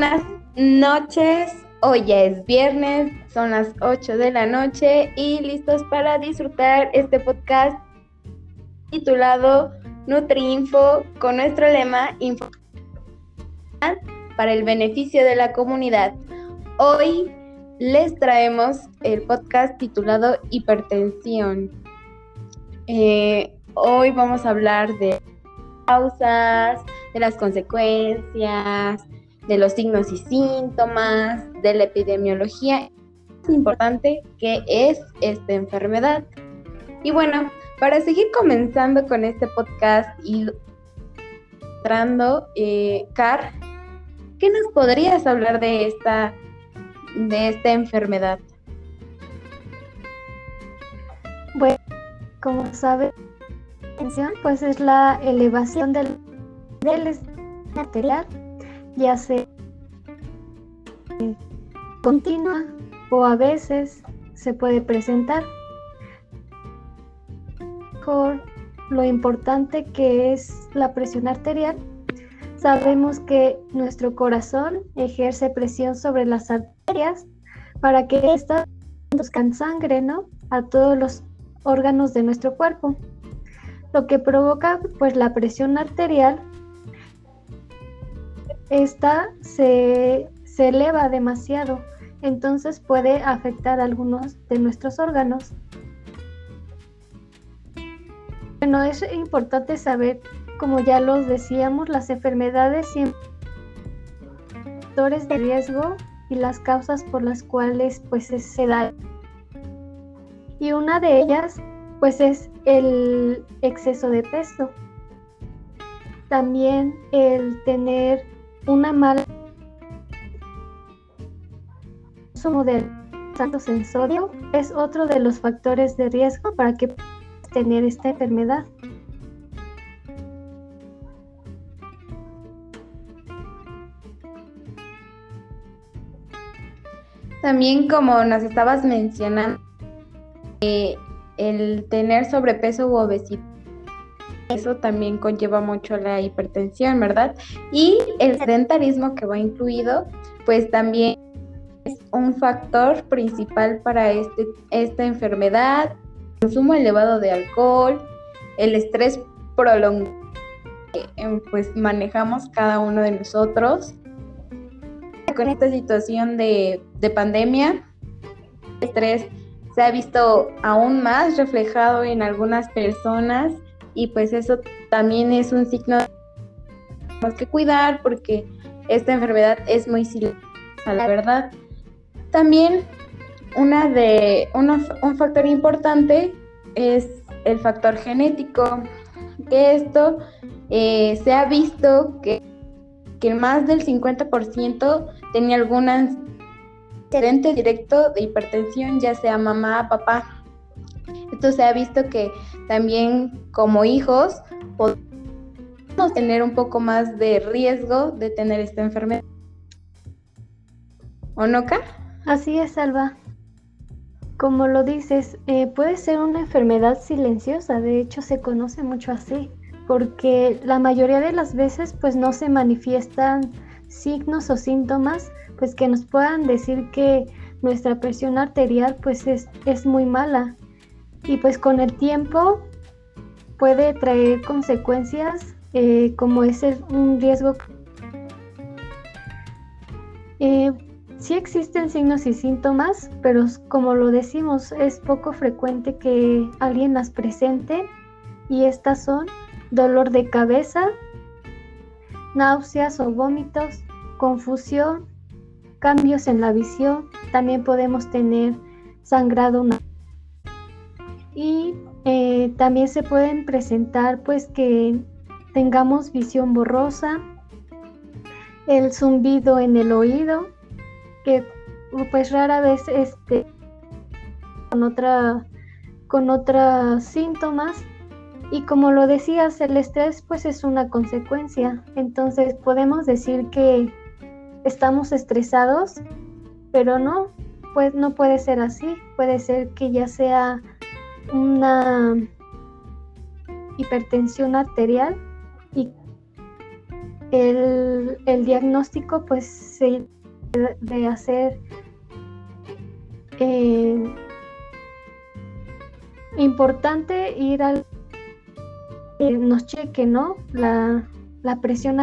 buenas noches. Hoy ya es viernes, son las 8 de la noche y listos para disfrutar este podcast titulado NutriInfo con nuestro lema Info para el beneficio de la comunidad. Hoy les traemos el podcast titulado Hipertensión. Eh, hoy vamos a hablar de causas, de las consecuencias, de los signos y síntomas, de la epidemiología. Importante que es esta enfermedad. Y bueno, para seguir comenzando con este podcast y entrando, eh, Car, ¿qué nos podrías hablar de esta, de esta enfermedad? Bueno, como sabes, pues es la elevación del, del ya sea continua o a veces se puede presentar por lo importante que es la presión arterial. Sabemos que nuestro corazón ejerce presión sobre las arterias para que éstas conduzcan sangre ¿no? a todos los órganos de nuestro cuerpo, lo que provoca pues la presión arterial esta se, eleva demasiado, entonces puede afectar algunos de nuestros órganos. Bueno, es importante saber, como ya los decíamos, las enfermedades factores de riesgo y las causas por las cuales pues se da. Y una de ellas pues es el exceso de peso. También el tener una mala consumo de altos en sodio es otro de los factores de riesgo para que tener esta enfermedad. También como nos estabas mencionando, eh, el tener sobrepeso u obesidad eso también conlleva mucho la hipertensión, ¿verdad? Y el sedentarismo que va incluido, pues también es un factor principal para este, esta enfermedad, el consumo elevado de alcohol, el estrés prolongado que eh, pues manejamos cada uno de nosotros. Con esta situación de, de pandemia, el estrés se ha visto aún más reflejado en algunas personas y pues eso también es un signo tenemos que cuidar porque esta enfermedad es muy silenciosa, la verdad. También una de un factor importante es el factor genético, esto eh, se ha visto que, que más del 50% tenía algún antecedente directo de hipertensión, ya sea mamá, papá esto se ha visto que también como hijos podemos tener un poco más de riesgo de tener esta enfermedad. ¿O no, Ka? Así es, Alba. Como lo dices, eh, puede ser una enfermedad silenciosa, de hecho se conoce mucho así, porque la mayoría de las veces pues no se manifiestan signos o síntomas pues que nos puedan decir que nuestra presión arterial pues es, es muy mala y pues con el tiempo puede traer consecuencias eh, como es un riesgo. Eh, sí existen signos y síntomas, pero como lo decimos, es poco frecuente que alguien las presente y estas son dolor de cabeza, náuseas o vómitos, confusión, cambios en la visión, también podemos tener sangrado y eh, también se pueden presentar pues que tengamos visión borrosa, el zumbido en el oído, que pues rara vez este con otra con otros síntomas. Y como lo decías el estrés pues es una consecuencia. Entonces podemos decir que estamos estresados pero no pues no puede ser así. Puede ser que ya sea una hipertensión arterial y el, diagnóstico pues se de hacer eh, importante ir al nos cheque, ¿no? La, la presión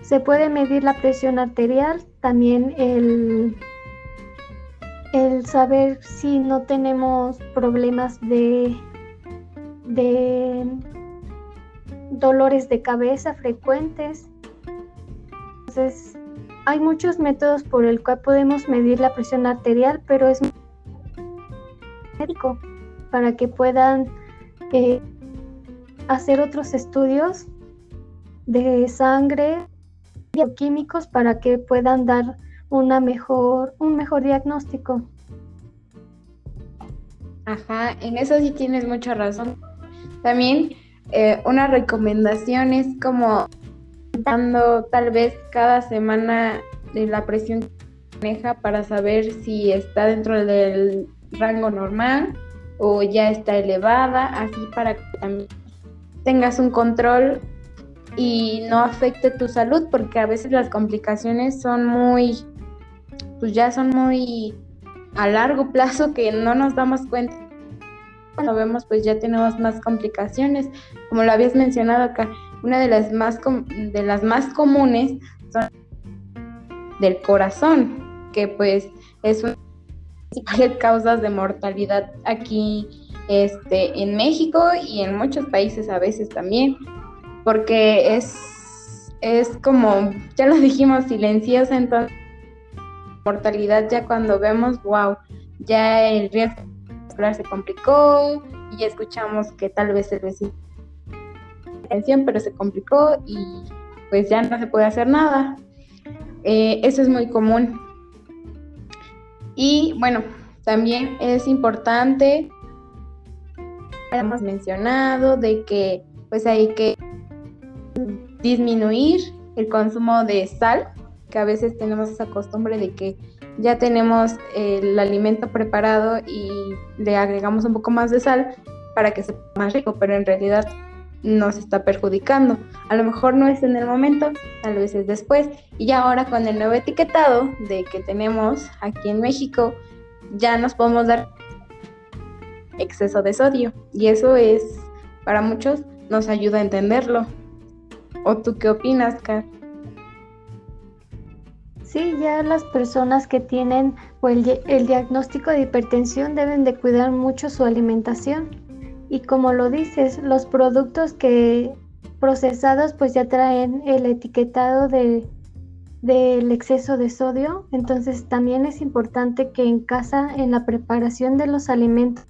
se puede medir la presión arterial, también el, el saber si no tenemos problemas de, de dolores de cabeza frecuentes. Entonces, hay muchos métodos por el cual podemos medir la presión arterial, pero es médico para que puedan eh, hacer otros estudios de sangre, bioquímicos para que puedan dar una mejor, un mejor diagnóstico. Ajá, en eso sí tienes mucha razón. También eh, una recomendación es como dando tal vez cada semana de la presión que maneja para saber si está dentro del rango normal o ya está elevada, así para que también tengas un control y no afecte tu salud, porque a veces las complicaciones son muy, pues ya son muy a largo plazo que no nos damos cuenta. Cuando vemos, pues ya tenemos más complicaciones. Como lo habías mencionado acá, una de las más, de las más comunes son del corazón, que pues es una de las causas de mortalidad aquí este, en México y en muchos países a veces también, porque es, es como, ya lo dijimos, silenciosa, entonces mortalidad ya cuando vemos, wow, ya el riesgo se complicó y escuchamos que tal vez el vecino atención, pero se complicó y pues ya no se puede hacer nada. Eh, eso es muy común. Y bueno, también es importante hemos mencionado de que pues hay que disminuir el consumo de sal, que a veces tenemos esa costumbre de que ya tenemos el alimento preparado y le agregamos un poco más de sal para que sea más rico, pero en realidad nos está perjudicando. A lo mejor no es en el momento, tal vez es después. Y ya ahora con el nuevo etiquetado de que tenemos aquí en México, ya nos podemos dar exceso de sodio. Y eso es, para muchos, nos ayuda a entenderlo. ¿O tú qué opinas, Car? Sí, ya las personas que tienen el, el diagnóstico de hipertensión deben de cuidar mucho su alimentación. Y como lo dices, los productos que procesados pues ya traen el etiquetado de, del exceso de sodio. Entonces también es importante que en casa, en la preparación de los alimentos,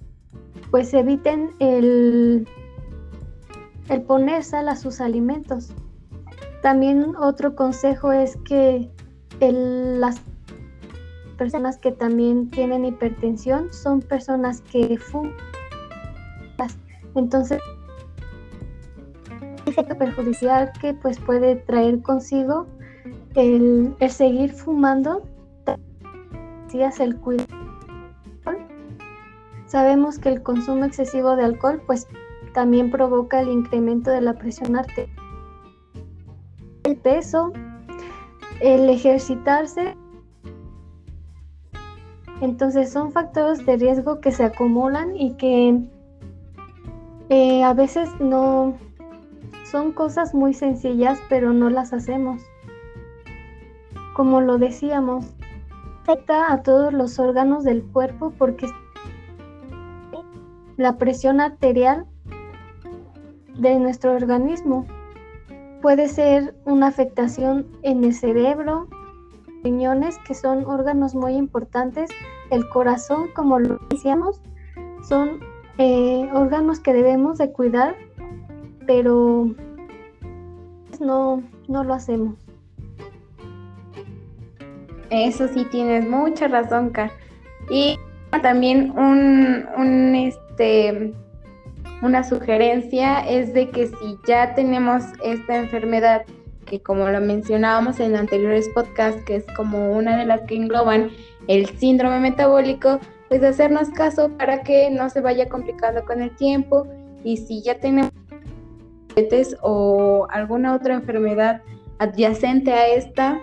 pues eviten el, el poner sal a sus alimentos. También otro consejo es que las personas que también tienen hipertensión son personas que fuman. Entonces, efecto perjudicial que pues puede traer consigo el, seguir fumando, el cuidado Sabemos que el consumo excesivo de alcohol pues también provoca el incremento de la presión arterial. El peso, el ejercitarse. Entonces son factores de riesgo que se acumulan y que eh, a veces no son cosas muy sencillas, pero no las hacemos. Como lo decíamos, afecta a todos los órganos del cuerpo porque la presión arterial de nuestro organismo. Puede ser una afectación en el cerebro, riñones, que son órganos muy importantes, el corazón, como lo decíamos, son eh, órganos que debemos de cuidar, pero no, no lo hacemos. Eso sí, tienes mucha razón, Car. Y también un, un, este, una sugerencia es de que si ya tenemos esta enfermedad, que como lo mencionábamos en anteriores podcasts, que es como una de las que engloban el síndrome metabólico, pues hacernos caso para que no se vaya complicando con el tiempo. Y si ya tenemos diabetes o alguna otra enfermedad adyacente a esta,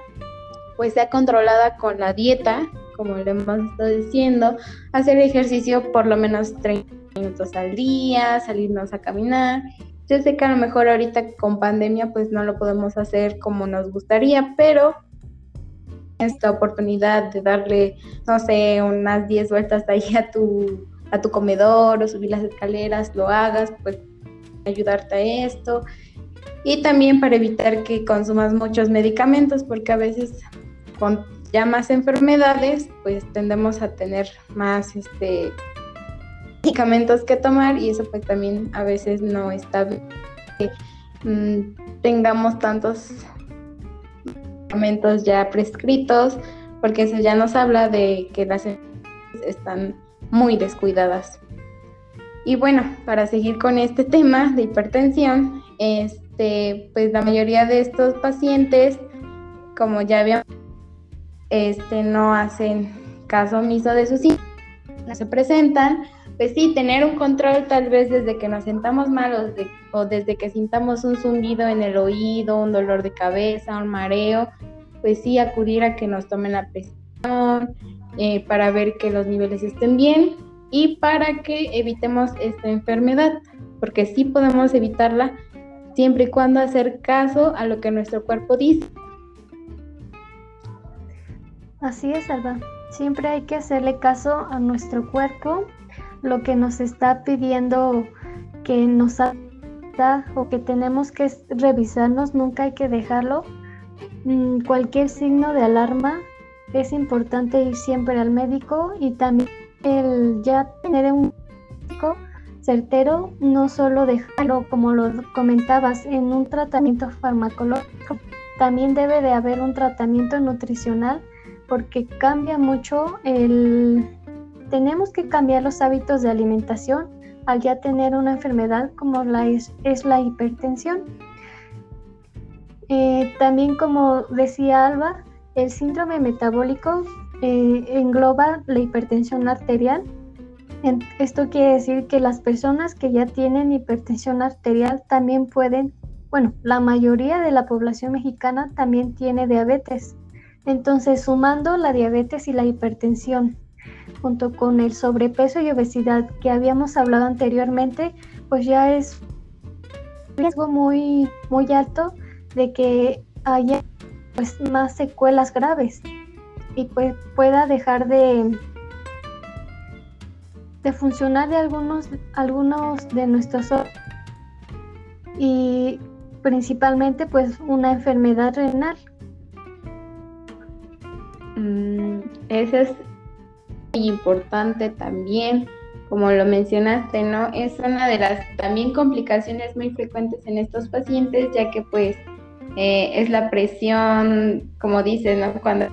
pues sea controlada con la dieta, como le hemos estado diciendo, hacer ejercicio por lo menos 30 minutos al día, salirnos a caminar. Yo sé que a lo mejor ahorita con pandemia pues no lo podemos hacer como nos gustaría, pero esta oportunidad de darle, no sé, unas 10 vueltas ahí a tu, a tu comedor o subir las escaleras, lo hagas, pues ayudarte a esto. Y también para evitar que consumas muchos medicamentos, porque a veces con ya más enfermedades, pues tendemos a tener más este medicamentos que tomar y eso pues también a veces no está bien que mm, tengamos tantos medicamentos ya prescritos, porque eso ya nos habla de que las enfermedades están muy descuidadas. Y bueno, para seguir con este tema de hipertensión, este, pues la mayoría de estos pacientes, como ya habíamos, este, no hacen caso omiso de sus síntomas, no se presentan, pues sí, tener un control tal vez desde que nos sentamos mal o, desde que sintamos un zumbido en el oído, un dolor de cabeza, un mareo, pues sí, acudir a que nos tomen la presión eh, para ver que los niveles estén bien y para que evitemos esta enfermedad, porque sí podemos evitarla siempre y cuando hacer caso a lo que nuestro cuerpo dice. Así es, Alba. Siempre hay que hacerle caso a nuestro cuerpo lo que nos está pidiendo que nos da o que tenemos que revisarnos, nunca hay que dejarlo. Mm, cualquier signo de alarma es importante ir siempre al médico y también el ya tener un médico certero, no solo dejarlo, como lo comentabas, en un tratamiento farmacológico, también debe de haber un tratamiento nutricional porque cambia mucho el, tenemos que cambiar los hábitos de alimentación al ya tener una enfermedad como la es, la hipertensión. Eh, también como decía Alba, el síndrome metabólico eh, engloba la hipertensión arterial. esto quiere decir que las personas que ya tienen hipertensión arterial también pueden, bueno, la mayoría de la población mexicana también tiene diabetes. Entonces, sumando la diabetes y la hipertensión junto con el sobrepeso y obesidad que habíamos hablado anteriormente, pues ya es un riesgo muy, muy alto de que haya pues, más secuelas graves y pues pueda dejar de, de funcionar de algunos, algunos de nuestros y principalmente pues una enfermedad renal. Mm, ese es importante también, como lo mencionaste, ¿no? Es una de las también complicaciones muy frecuentes en estos pacientes, ya que pues eh, es la presión, como dices, ¿no? Cuando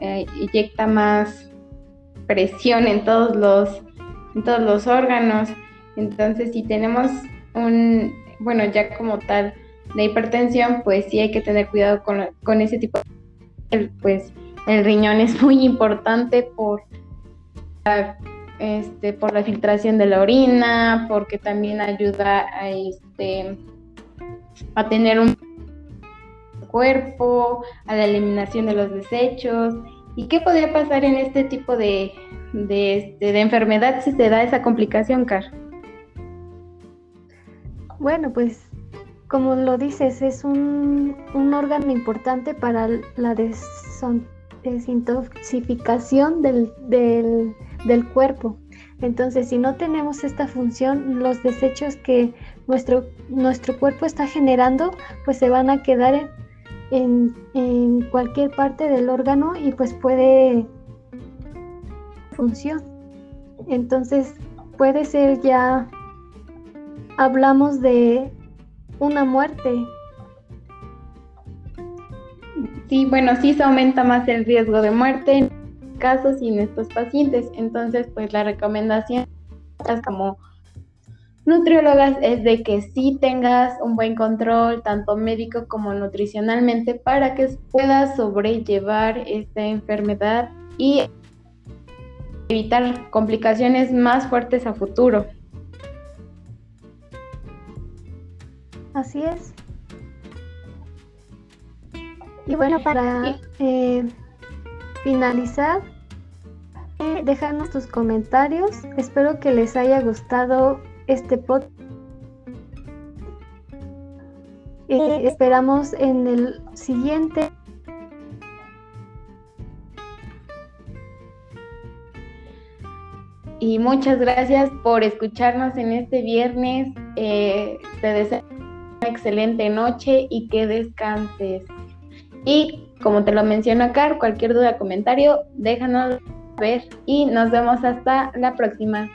eh, inyecta más presión en todos los, en todos los órganos. Entonces, si tenemos un, bueno, ya como tal, de hipertensión, pues sí hay que tener cuidado con, con ese tipo de, pues, el riñón es muy importante por la, este, por la filtración de la orina, porque también ayuda a, este, a tener un cuerpo, a la eliminación de los desechos. ¿Y qué podría pasar en este tipo de, de, este, de enfermedad si se da esa complicación, Car? Bueno, pues como lo dices, es un, un órgano importante para la desintoxicación desintoxicación del, del, cuerpo. Entonces, si no tenemos esta función, los desechos que nuestro, nuestro cuerpo está generando, pues se van a quedar en, en, cualquier parte del órgano y pues puede función. Entonces, puede ser ya, hablamos de una muerte sí, bueno, sí se aumenta más el riesgo de muerte en casos y en estos pacientes. Entonces, pues la recomendación como nutriólogas es de que sí tengas un buen control, tanto médico como nutricionalmente, para que puedas sobrellevar esta enfermedad y evitar complicaciones más fuertes a futuro. Así es. Y bueno, para eh, finalizar, eh, dejarnos tus comentarios. Espero que les haya gustado este podcast. Eh, esperamos en el siguiente. Y muchas gracias por escucharnos en este viernes. te deseo una excelente noche y que descanses. Y como te lo menciono acá, cualquier duda, comentario, déjanos ver y nos vemos hasta la próxima.